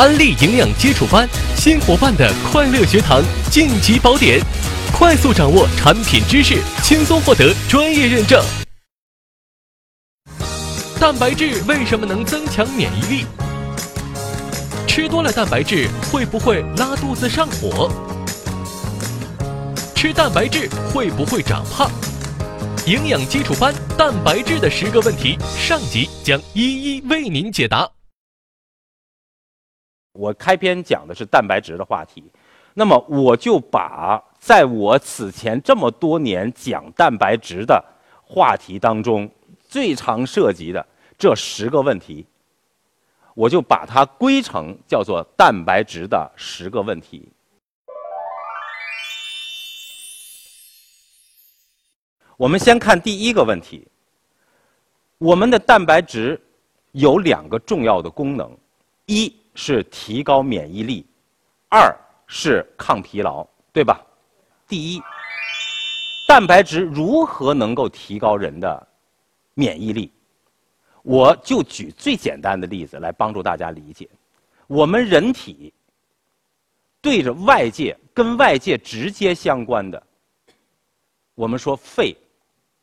安利营养基础班，新伙伴的快乐学堂晋级宝典，快速掌握产品知识，轻松获得专业认证。蛋白质为什么能增强免疫力？吃多了蛋白质会不会拉肚子上火？吃蛋白质会不会长胖？营养基础班蛋白质的十个问题，上集将一一为您解答。我开篇讲的是蛋白质的话题，那么我就把在我此前这么多年讲蛋白质的话题当中最常涉及的这十个问题，我就把它归成叫做蛋白质的十个问题。我们先看第一个问题，我们的蛋白质有两个重要的功能，一。是提高免疫力，二是抗疲劳，对吧？第一，蛋白质如何能够提高人的免疫力？我就举最简单的例子来帮助大家理解。我们人体对着外界、跟外界直接相关的，我们说肺、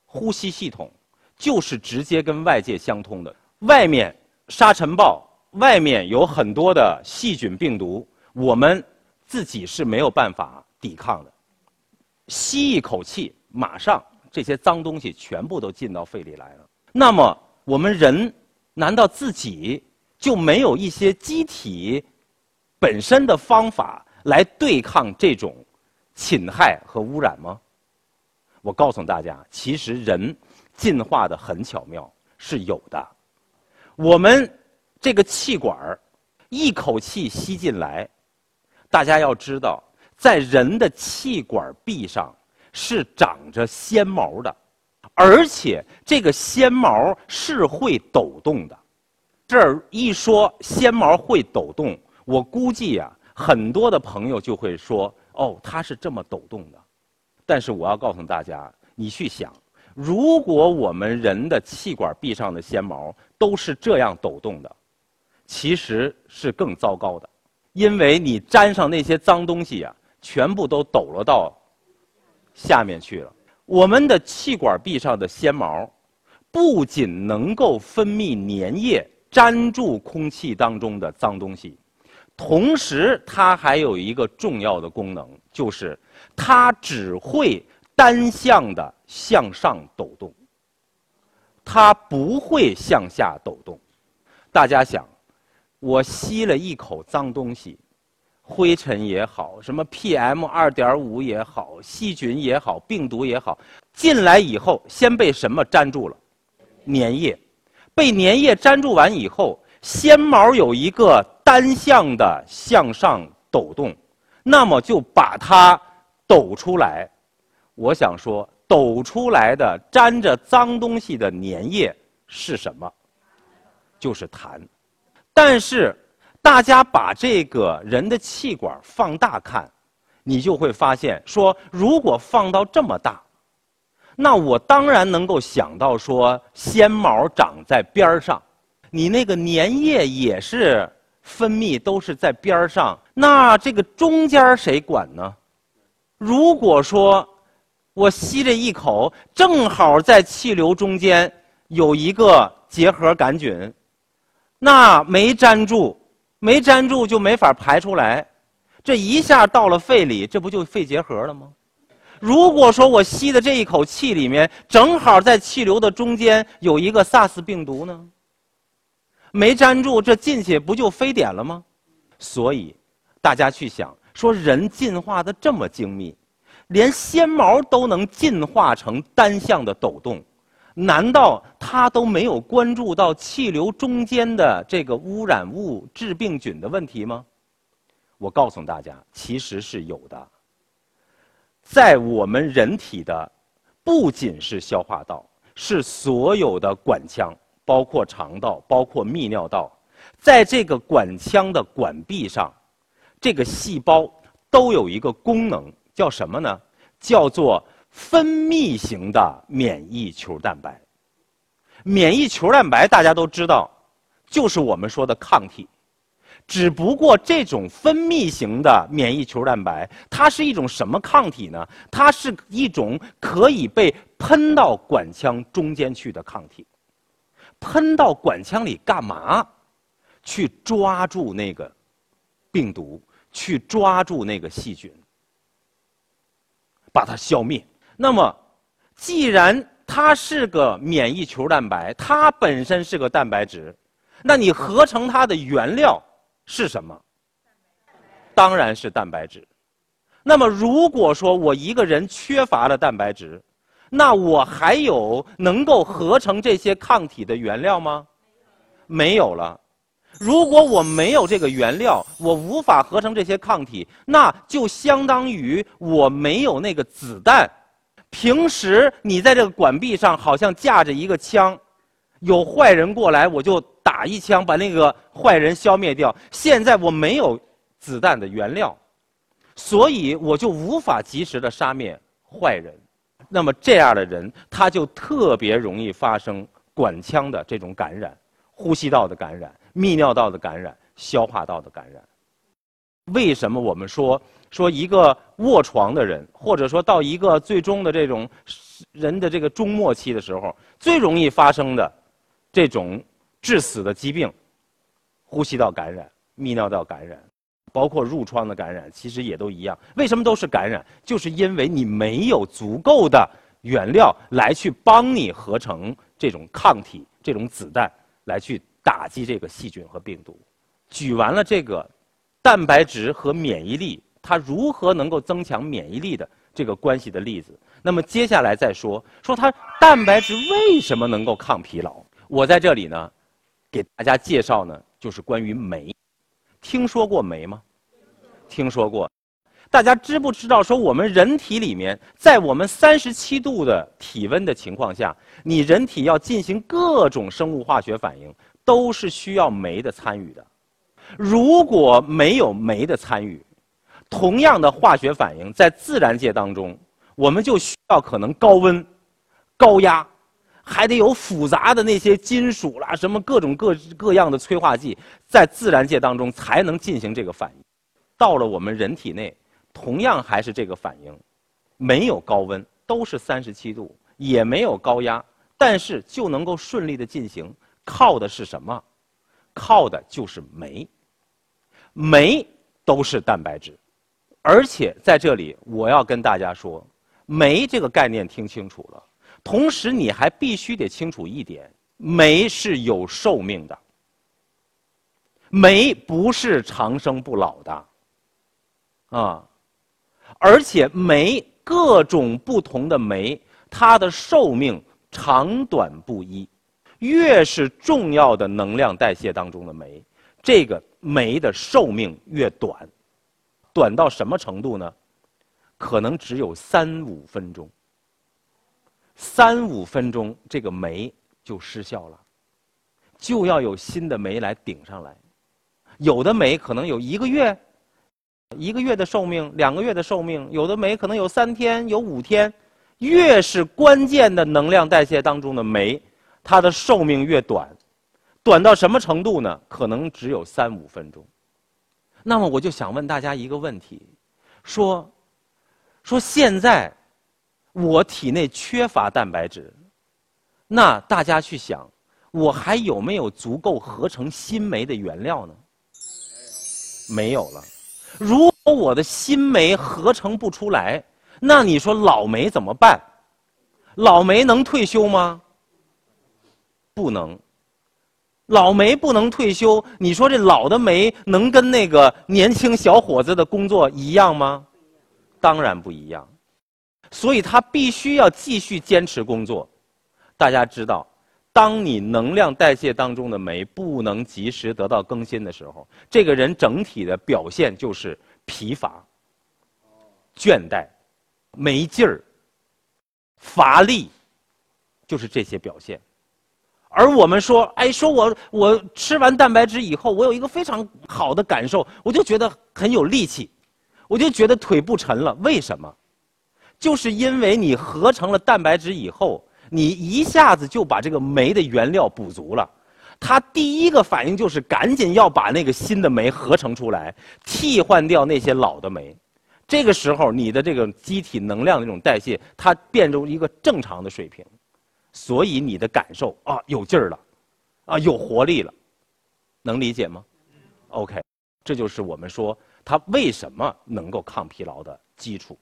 呼吸系统，就是直接跟外界相通的。外面沙尘暴。外面有很多的细菌病毒，我们自己是没有办法抵抗的。吸一口气，马上这些脏东西全部都进到肺里来了。那么我们人难道自己就没有一些机体本身的方法来对抗这种侵害和污染吗？我告诉大家，其实人进化的很巧妙，是有的。我们。这个气管儿一口气吸进来，大家要知道，在人的气管壁上是长着纤毛的，而且这个纤毛是会抖动的。这儿一说纤毛会抖动，我估计呀，很多的朋友就会说：“哦，它是这么抖动的。”但是我要告诉大家，你去想，如果我们人的气管壁上的纤毛都是这样抖动的。其实是更糟糕的，因为你沾上那些脏东西呀，全部都抖落到下面去了。我们的气管壁上的纤毛，不仅能够分泌粘液，粘住空气当中的脏东西，同时它还有一个重要的功能，就是它只会单向的向上抖动，它不会向下抖动。大家想。我吸了一口脏东西，灰尘也好，什么 PM 二点五也好，细菌也好，病毒也好，进来以后先被什么粘住了？粘液，被粘液粘住完以后，纤毛有一个单向的向上抖动，那么就把它抖出来。我想说，抖出来的粘着脏东西的粘液是什么？就是痰。但是，大家把这个人的气管放大看，你就会发现，说如果放到这么大，那我当然能够想到说，纤毛长在边儿上，你那个粘液也是分泌都是在边儿上，那这个中间谁管呢？如果说我吸这一口，正好在气流中间有一个结核杆菌。那没粘住，没粘住就没法排出来，这一下到了肺里，这不就肺结核了吗？如果说我吸的这一口气里面正好在气流的中间有一个 SARS 病毒呢，没粘住，这进去不就非典了吗？所以，大家去想，说人进化的这么精密，连纤毛都能进化成单向的抖动。难道他都没有关注到气流中间的这个污染物、致病菌的问题吗？我告诉大家，其实是有的。在我们人体的，不仅是消化道，是所有的管腔，包括肠道、包括泌尿道，在这个管腔的管壁上，这个细胞都有一个功能，叫什么呢？叫做。分泌型的免疫球蛋白，免疫球蛋白大家都知道，就是我们说的抗体。只不过这种分泌型的免疫球蛋白，它是一种什么抗体呢？它是一种可以被喷到管腔中间去的抗体。喷到管腔里干嘛？去抓住那个病毒，去抓住那个细菌，把它消灭。那么，既然它是个免疫球蛋白，它本身是个蛋白质，那你合成它的原料是什么？当然是蛋白质。那么，如果说我一个人缺乏了蛋白质，那我还有能够合成这些抗体的原料吗？没有了。如果我没有这个原料，我无法合成这些抗体，那就相当于我没有那个子弹。平时你在这个管壁上好像架着一个枪，有坏人过来我就打一枪把那个坏人消灭掉。现在我没有子弹的原料，所以我就无法及时的杀灭坏人。那么这样的人，他就特别容易发生管腔的这种感染、呼吸道的感染、泌尿道的感染、消化道的感染。为什么我们说说一个卧床的人，或者说到一个最终的这种人的这个终末期的时候，最容易发生的这种致死的疾病——呼吸道感染、泌尿道感染。包括褥疮的感染，其实也都一样。为什么都是感染？就是因为你没有足够的原料来去帮你合成这种抗体、这种子弹，来去打击这个细菌和病毒。举完了这个蛋白质和免疫力，它如何能够增强免疫力的这个关系的例子。那么接下来再说说它蛋白质为什么能够抗疲劳。我在这里呢，给大家介绍呢，就是关于酶。听说过酶吗？听说过，大家知不知道？说我们人体里面，在我们三十七度的体温的情况下，你人体要进行各种生物化学反应，都是需要酶的参与的。如果没有酶的参与，同样的化学反应在自然界当中，我们就需要可能高温、高压，还得有复杂的那些金属啦，什么各种各各样的催化剂，在自然界当中才能进行这个反应。到了我们人体内，同样还是这个反应，没有高温，都是三十七度，也没有高压，但是就能够顺利的进行。靠的是什么？靠的就是酶。酶都是蛋白质，而且在这里我要跟大家说，酶这个概念听清楚了。同时你还必须得清楚一点，酶是有寿命的，酶不是长生不老的。啊，而且酶各种不同的酶，它的寿命长短不一。越是重要的能量代谢当中的酶，这个酶的寿命越短，短到什么程度呢？可能只有三五分钟。三五分钟，这个酶就失效了，就要有新的酶来顶上来。有的酶可能有一个月。一个月的寿命，两个月的寿命，有的酶可能有三天，有五天。越是关键的能量代谢当中的酶，它的寿命越短，短到什么程度呢？可能只有三五分钟。那么我就想问大家一个问题：说，说现在我体内缺乏蛋白质，那大家去想，我还有没有足够合成新酶的原料呢？没有了。如果我的新酶合成不出来，那你说老酶怎么办？老酶能退休吗？不能。老酶不能退休，你说这老的酶能跟那个年轻小伙子的工作一样吗？当然不一样。所以他必须要继续坚持工作。大家知道。当你能量代谢当中的酶不能及时得到更新的时候，这个人整体的表现就是疲乏、倦怠、没劲儿、乏力，就是这些表现。而我们说，哎，说我我吃完蛋白质以后，我有一个非常好的感受，我就觉得很有力气，我就觉得腿不沉了。为什么？就是因为你合成了蛋白质以后。你一下子就把这个酶的原料补足了，它第一个反应就是赶紧要把那个新的酶合成出来，替换掉那些老的酶。这个时候，你的这个机体能量的这种代谢，它变成一个正常的水平，所以你的感受啊有劲儿了，啊有活力了，能理解吗？OK，这就是我们说它为什么能够抗疲劳的基础。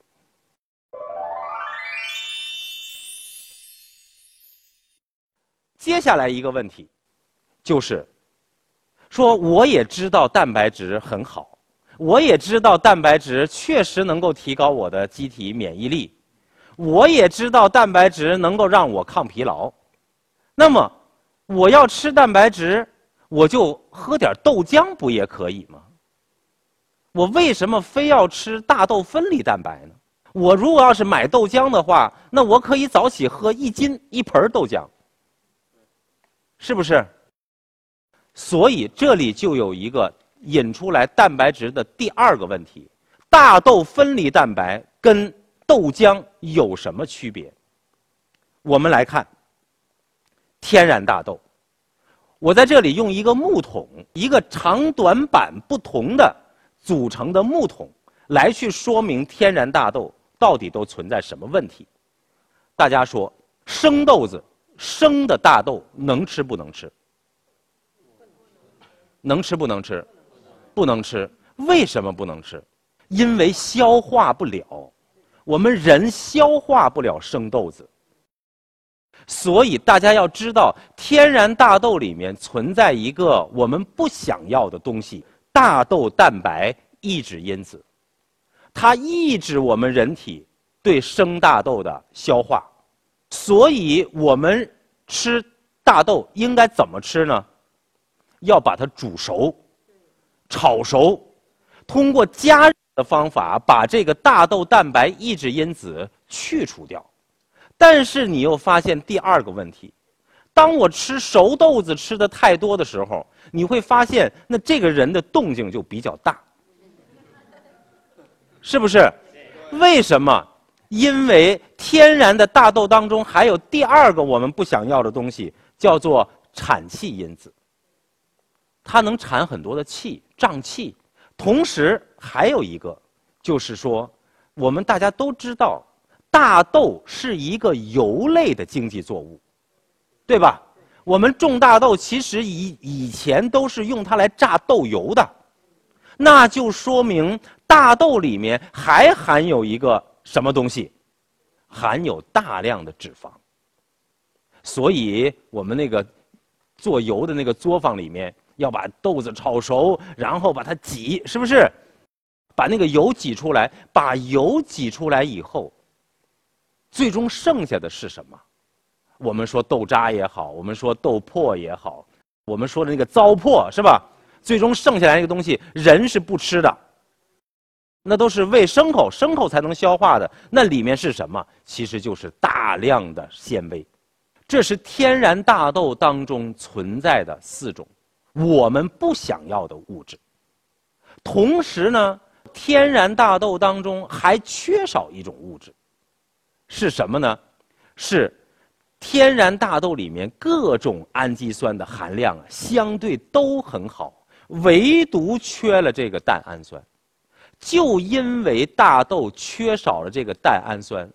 接下来一个问题，就是说我也知道蛋白质很好，我也知道蛋白质确实能够提高我的机体免疫力，我也知道蛋白质能够让我抗疲劳。那么我要吃蛋白质，我就喝点豆浆不也可以吗？我为什么非要吃大豆分离蛋白呢？我如果要是买豆浆的话，那我可以早起喝一斤一盆豆浆。是不是？所以这里就有一个引出来蛋白质的第二个问题：大豆分离蛋白跟豆浆有什么区别？我们来看天然大豆。我在这里用一个木桶，一个长短板不同的组成的木桶，来去说明天然大豆到底都存在什么问题。大家说，生豆子。生的大豆能吃不能吃？能吃不能吃？不能吃。为什么不能吃？因为消化不了，我们人消化不了生豆子。所以大家要知道，天然大豆里面存在一个我们不想要的东西——大豆蛋白抑制因子，它抑制我们人体对生大豆的消化。所以我们吃大豆应该怎么吃呢？要把它煮熟、炒熟，通过加热的方法把这个大豆蛋白抑制因子去除掉。但是你又发现第二个问题：当我吃熟豆子吃的太多的时候，你会发现那这个人的动静就比较大，是不是？为什么？因为天然的大豆当中还有第二个我们不想要的东西，叫做产气因子。它能产很多的气，胀气。同时还有一个，就是说，我们大家都知道，大豆是一个油类的经济作物，对吧？我们种大豆其实以以前都是用它来榨豆油的，那就说明大豆里面还含有一个。什么东西含有大量的脂肪？所以我们那个做油的那个作坊里面要把豆子炒熟，然后把它挤，是不是？把那个油挤出来，把油挤出来以后，最终剩下的是什么？我们说豆渣也好，我们说豆粕也好，我们说的那个糟粕是吧？最终剩下来那个东西，人是不吃的。那都是喂牲口，牲口才能消化的。那里面是什么？其实就是大量的纤维。这是天然大豆当中存在的四种我们不想要的物质。同时呢，天然大豆当中还缺少一种物质，是什么呢？是天然大豆里面各种氨基酸的含量，相对都很好，唯独缺了这个蛋氨酸。就因为大豆缺少了这个蛋氨酸，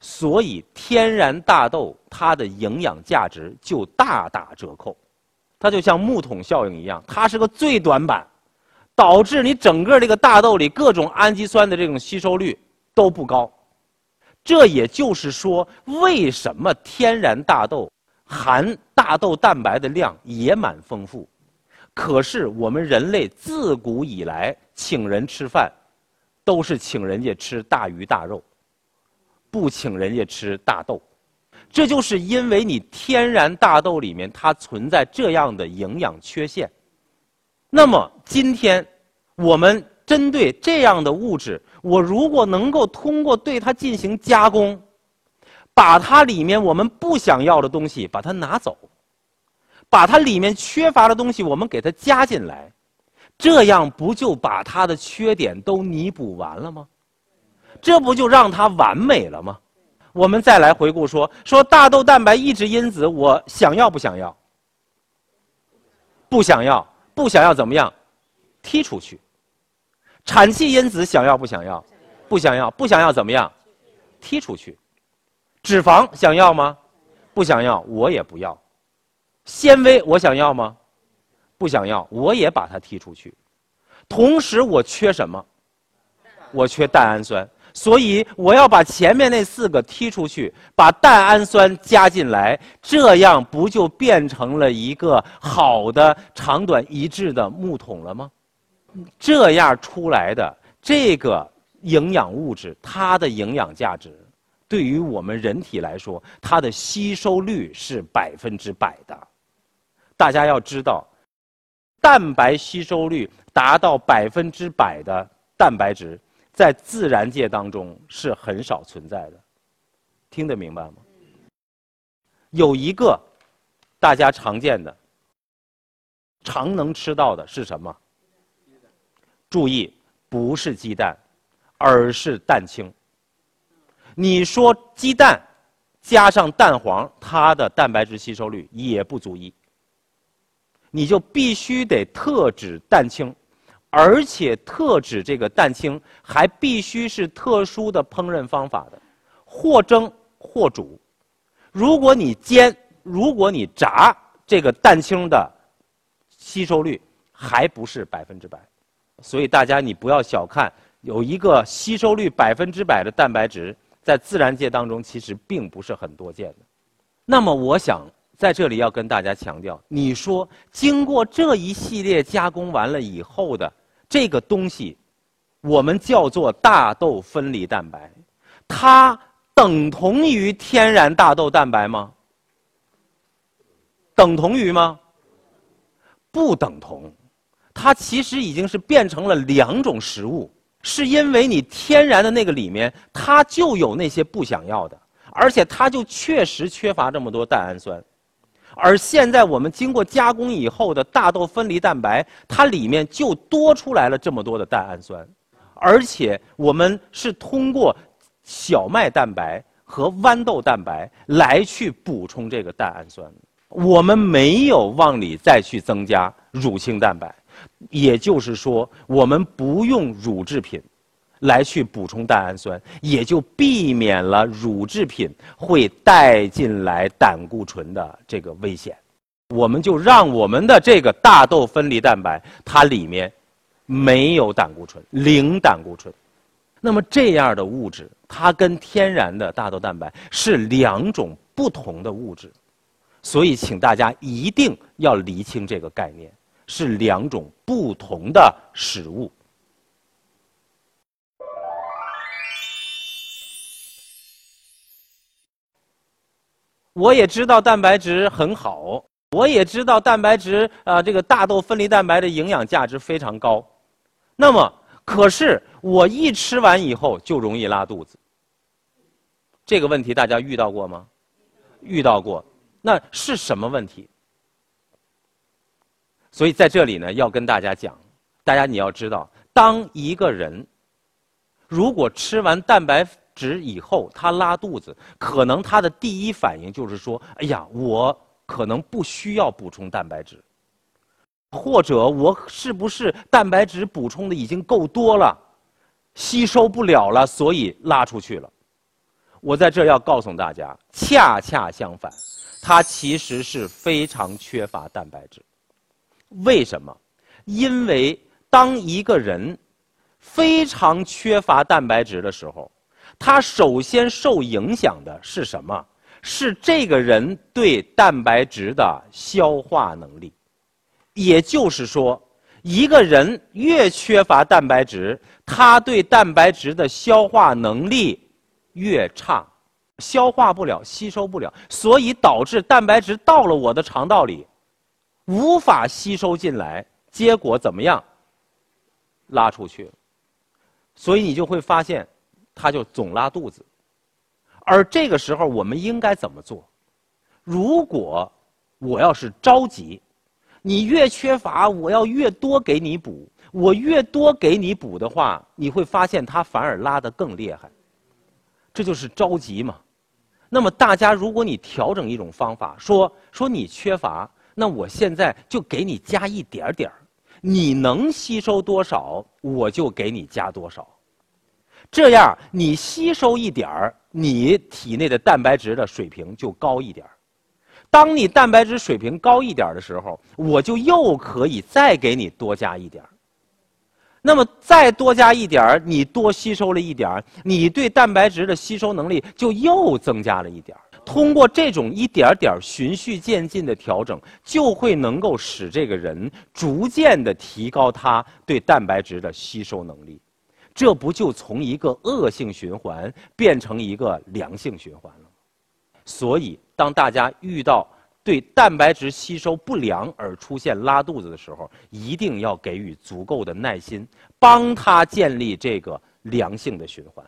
所以天然大豆它的营养价值就大打折扣。它就像木桶效应一样，它是个最短板，导致你整个这个大豆里各种氨基酸的这种吸收率都不高。这也就是说，为什么天然大豆含大豆蛋白的量也蛮丰富？可是我们人类自古以来请人吃饭，都是请人家吃大鱼大肉，不请人家吃大豆。这就是因为你天然大豆里面它存在这样的营养缺陷。那么今天我们针对这样的物质，我如果能够通过对它进行加工，把它里面我们不想要的东西把它拿走。把它里面缺乏的东西，我们给它加进来，这样不就把它的缺点都弥补完了吗？这不就让它完美了吗？我们再来回顾说说大豆蛋白抑制因子，我想要不想要？不想要，不想要怎么样？踢出去。产气因子想要不想要？不想要，不想要怎么样？踢出去。脂肪想要吗？不想要，我也不要。纤维我想要吗？不想要，我也把它踢出去。同时，我缺什么？我缺蛋氨酸，所以我要把前面那四个踢出去，把蛋氨酸加进来，这样不就变成了一个好的长短一致的木桶了吗？这样出来的这个营养物质，它的营养价值，对于我们人体来说，它的吸收率是百分之百的。大家要知道，蛋白吸收率达到百分之百的蛋白质，在自然界当中是很少存在的。听得明白吗？有一个大家常见的、常能吃到的是什么？注意，不是鸡蛋，而是蛋清。你说鸡蛋加上蛋黄，它的蛋白质吸收率也不足以。你就必须得特指蛋清，而且特指这个蛋清还必须是特殊的烹饪方法的，或蒸或煮。如果你煎，如果你炸，这个蛋清的吸收率还不是百分之百。所以大家你不要小看有一个吸收率百分之百的蛋白质，在自然界当中其实并不是很多见的。那么我想。在这里要跟大家强调，你说经过这一系列加工完了以后的这个东西，我们叫做大豆分离蛋白，它等同于天然大豆蛋白吗？等同于吗？不等同，它其实已经是变成了两种食物，是因为你天然的那个里面它就有那些不想要的，而且它就确实缺乏这么多蛋氨酸。而现在我们经过加工以后的大豆分离蛋白，它里面就多出来了这么多的蛋氨酸，而且我们是通过小麦蛋白和豌豆蛋白来去补充这个蛋氨酸，我们没有往里再去增加乳清蛋白，也就是说，我们不用乳制品。来去补充蛋氨酸，也就避免了乳制品会带进来胆固醇的这个危险。我们就让我们的这个大豆分离蛋白，它里面没有胆固醇，零胆固醇。那么这样的物质，它跟天然的大豆蛋白是两种不同的物质，所以请大家一定要厘清这个概念，是两种不同的食物。我也知道蛋白质很好，我也知道蛋白质啊，这个大豆分离蛋白的营养价值非常高。那么，可是我一吃完以后就容易拉肚子。这个问题大家遇到过吗？遇到过。那是什么问题？所以在这里呢，要跟大家讲，大家你要知道，当一个人如果吃完蛋白。值以后他拉肚子，可能他的第一反应就是说：“哎呀，我可能不需要补充蛋白质，或者我是不是蛋白质补充的已经够多了，吸收不了了，所以拉出去了。”我在这要告诉大家，恰恰相反，他其实是非常缺乏蛋白质。为什么？因为当一个人非常缺乏蛋白质的时候。它首先受影响的是什么？是这个人对蛋白质的消化能力。也就是说，一个人越缺乏蛋白质，他对蛋白质的消化能力越差，消化不了，吸收不了，所以导致蛋白质到了我的肠道里，无法吸收进来，结果怎么样？拉出去。所以你就会发现。他就总拉肚子，而这个时候我们应该怎么做？如果我要是着急，你越缺乏，我要越多给你补。我越多给你补的话，你会发现他反而拉得更厉害。这就是着急嘛。那么大家，如果你调整一种方法，说说你缺乏，那我现在就给你加一点点儿，你能吸收多少，我就给你加多少。这样你吸收一点儿，你体内的蛋白质的水平就高一点儿。当你蛋白质水平高一点儿的时候，我就又可以再给你多加一点儿那么再多加一点儿你多吸收了一点儿你对蛋白质的吸收能力就又增加了一点儿通过这种一点点循序渐进的调整，就会能够使这个人逐渐的提高他对蛋白质的吸收能力。这不就从一个恶性循环变成一个良性循环了？所以，当大家遇到对蛋白质吸收不良而出现拉肚子的时候，一定要给予足够的耐心，帮他建立这个良性的循环。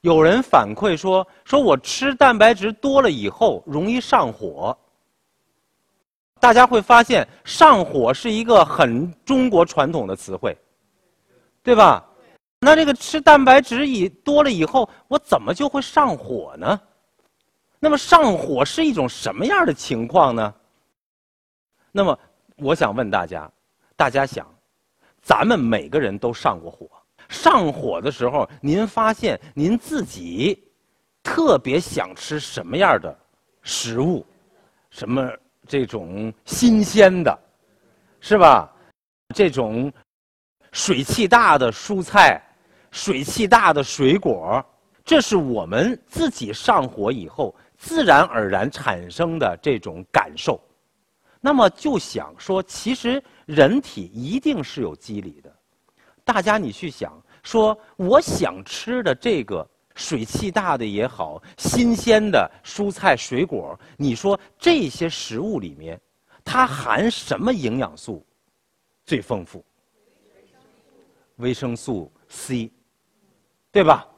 有人反馈说：“说我吃蛋白质多了以后容易上火。”大家会发现，“上火”是一个很中国传统的词汇，对吧？那这个吃蛋白质以多了以后，我怎么就会上火呢？那么上火是一种什么样的情况呢？那么我想问大家，大家想，咱们每个人都上过火，上火的时候，您发现您自己特别想吃什么样的食物？什么这种新鲜的，是吧？这种水气大的蔬菜。水气大的水果，这是我们自己上火以后自然而然产生的这种感受。那么就想说，其实人体一定是有机理的。大家你去想，说我想吃的这个水气大的也好，新鲜的蔬菜水果，你说这些食物里面，它含什么营养素最丰富？维生素 C。对吧？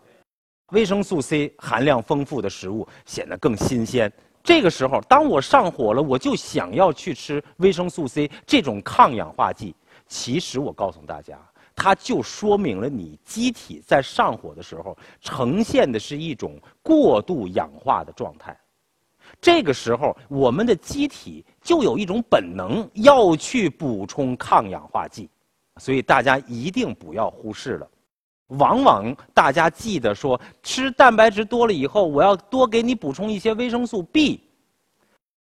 维生素 C 含量丰富的食物显得更新鲜。这个时候，当我上火了，我就想要去吃维生素 C 这种抗氧化剂。其实我告诉大家，它就说明了你机体在上火的时候呈现的是一种过度氧化的状态。这个时候，我们的机体就有一种本能要去补充抗氧化剂，所以大家一定不要忽视了。往往大家记得说，吃蛋白质多了以后，我要多给你补充一些维生素 B，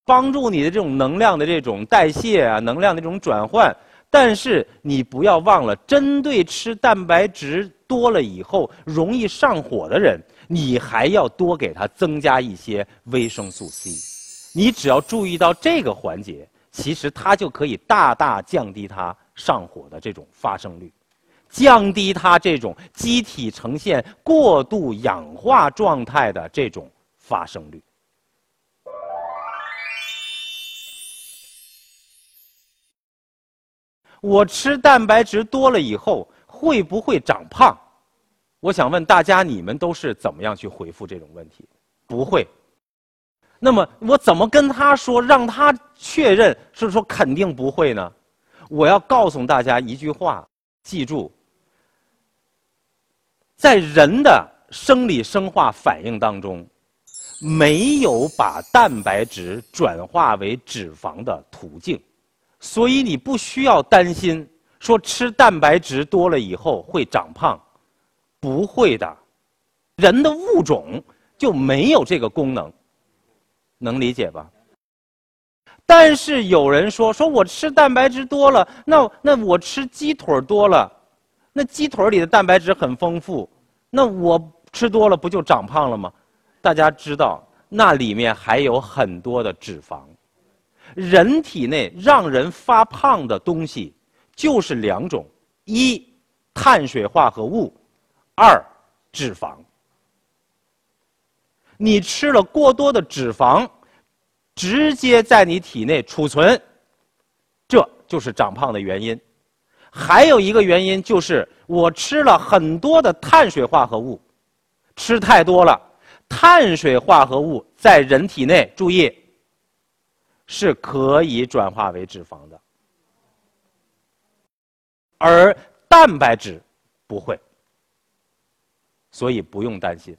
帮助你的这种能量的这种代谢啊，能量的这种转换。但是你不要忘了，针对吃蛋白质多了以后容易上火的人，你还要多给他增加一些维生素 C。你只要注意到这个环节，其实它就可以大大降低他上火的这种发生率。降低它这种机体呈现过度氧化状态的这种发生率。我吃蛋白质多了以后会不会长胖？我想问大家，你们都是怎么样去回复这种问题？不会。那么我怎么跟他说，让他确认是说肯定不会呢？我要告诉大家一句话，记住。在人的生理生化反应当中，没有把蛋白质转化为脂肪的途径，所以你不需要担心说吃蛋白质多了以后会长胖，不会的，人的物种就没有这个功能，能理解吧？但是有人说，说我吃蛋白质多了，那那我吃鸡腿多了。那鸡腿里的蛋白质很丰富，那我吃多了不就长胖了吗？大家知道，那里面还有很多的脂肪。人体内让人发胖的东西就是两种：一，碳水化合物；二，脂肪。你吃了过多的脂肪，直接在你体内储存，这就是长胖的原因。还有一个原因就是我吃了很多的碳水化合物，吃太多了，碳水化合物在人体内注意是可以转化为脂肪的，而蛋白质不会，所以不用担心。